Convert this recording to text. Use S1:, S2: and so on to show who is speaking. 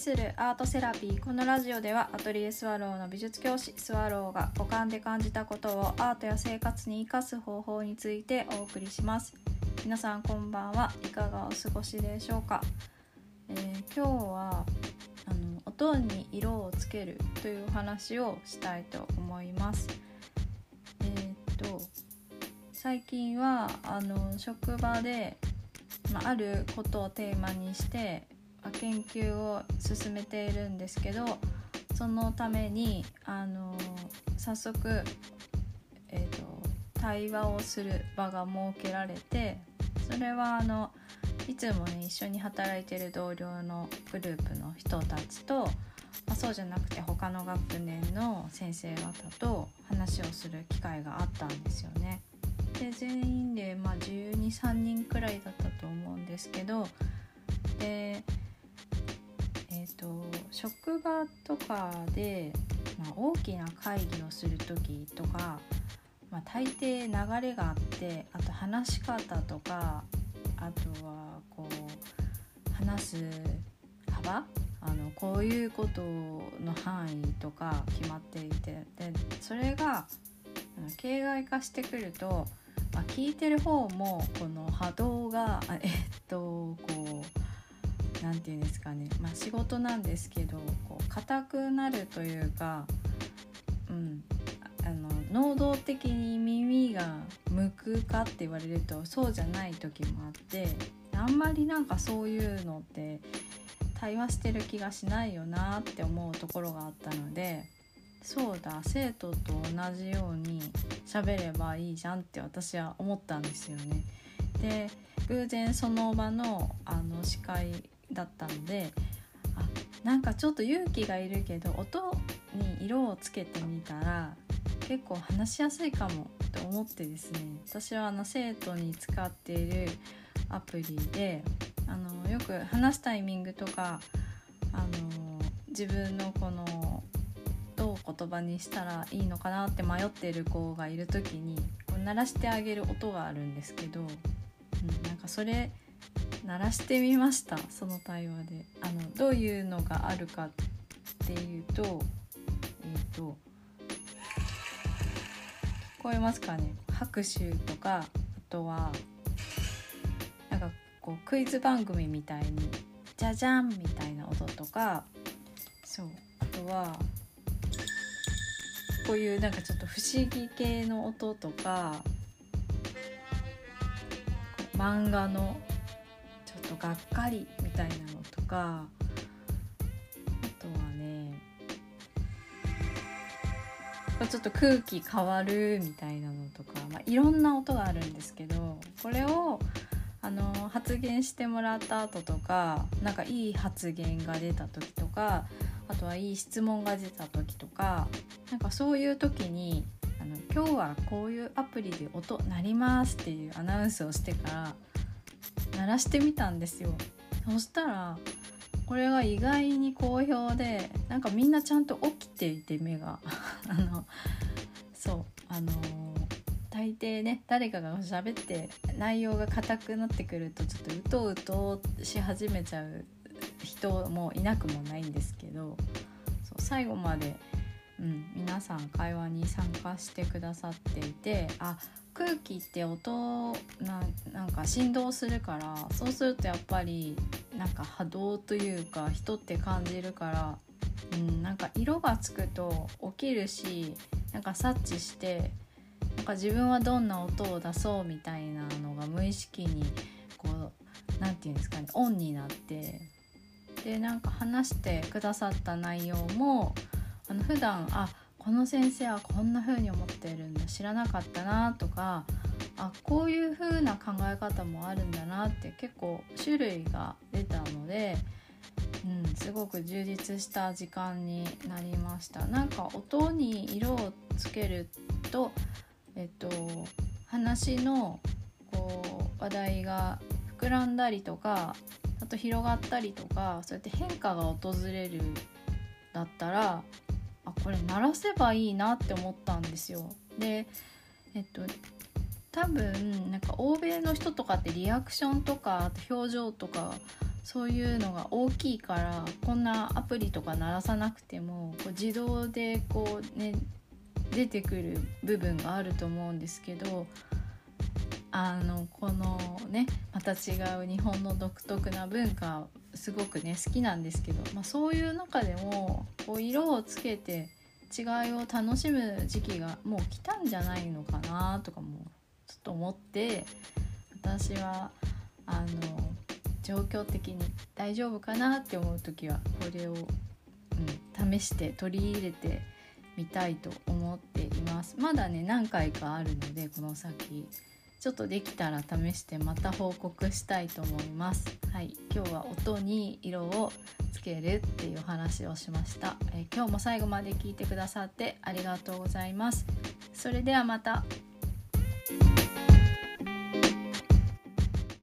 S1: するアートセラピー。このラジオではアトリエスワローの美術教師スワローが五感で感じたことをアートや生活に生かす方法についてお送りします。皆さんこんばんは。いかがお過ごしでしょうか、えー、今日はあの音に色をつけるというお話をしたいと思います。えー、っと最近はあの職場でまあ、あることをテーマにして研究を進めているんですけどそのためにあの早速、えーと、対話をする場が設けられてそれはあのいつもね一緒に働いてる同僚のグループの人たちと、まあ、そうじゃなくて他の学年の先生方と話をする機会があったんですよね。で全員で、まあ、123人くらいだったと思うんですけどでえーと、職場とかで、まあ、大きな会議をする時とか、まあ、大抵流れがあってあと話し方とかあとはこう話す幅あのこういうことの範囲とか決まっていてでそれが形骸化してくると、まあ、聞いてる方もこの波動がえっとこう何て言うんですかね、まあ、仕事なんですけどこう硬くなるというか、うん、あの能動的に耳が向くかって言われるとそうじゃない時もあってあんまりなんかそういうのって対話してる気がしないよなって思うところがあったのでそうだ生徒と同じように喋ればいいじゃんって私は思ったんですよね。で偶然その場のあの司会だったのであなんかちょっと勇気がいるけど音に色をつけてみたら結構話しやすいかもと思ってですね。私はあの生徒に使っているアプリであのよく話すタイミングとかあの自分のこのどう言葉にしたらいいのかなって迷っている子がいる時にこう鳴らしてあげる音があるんですけど、うん、なんかそれ鳴らしてみましたその対話で。あのどういうのがあるかっていうとえっ、ー、と聞こえますかね？拍手とかあとはなんかこうクイズ番組みたいにじゃじゃんみたいな音とかそうあとはこういうなんかちょっと不思議系の音とか漫画のとがっかりみたいなのとかあとはねちょっと空気変わるみたいなのとか、まあ、いろんな音があるんですけどこれをあの発言してもらった後とかなんかいい発言が出た時とかあとはいい質問が出た時とかなんかそういう時にあの今日はこういうアプリで音鳴りますっていうアナウンスをしてから鳴らしてみたんですよ。そしたらこれが意外に好評でなんかみんなちゃんと起きていて目が。あのそうあの大抵ね誰かが喋って内容が硬くなってくるとちょっとうとうとし始めちゃう人もいなくもないんですけどそう最後まで、うん、皆さん会話に参加してくださっていてあ空気って音ななんか振動するからそうするとやっぱりなんか波動というか人って感じるから、うん、なんか色がつくと起きるしなんか察知してなんか自分はどんな音を出そうみたいなのが無意識にこう何て言うんですかねオンになってでなんか話してくださった内容もあの普段あこの先生はこんな風に思ってるんだ知らなかったなとかあこういう風な考え方もあるんだなって結構種類が出たので、うん、すごく充実した時間になりました。なんか音に色をつけるとえっと話のこう話題が膨らんだりとかあと広がったりとかそうやって変化が訪れるだったらあこれ鳴らせばいいなって思ったんですよ。でえっと多分なんか欧米の人とかってリアクションとか表情とかそういうのが大きいからこんなアプリとか鳴らさなくてもこう自動でこうね出てくる部分があると思うんですけどあのこのねまた違う日本の独特な文化すごくね好きなんですけど、まあ、そういう中でもこう色をつけて違いを楽しむ時期がもう来たんじゃないのかなとかもちょっと思って私はあの状況的に大丈夫かなって思う時はこれを、うん、試して取り入れてみたいと思っています。まだね何回かあるのでこの先。ちょっとできたら試してまた報告したいと思います。はい。今日は音に色をつけるっていう話をしました、え今日も最後まで聞いてくださってありがとうございます。それではまた。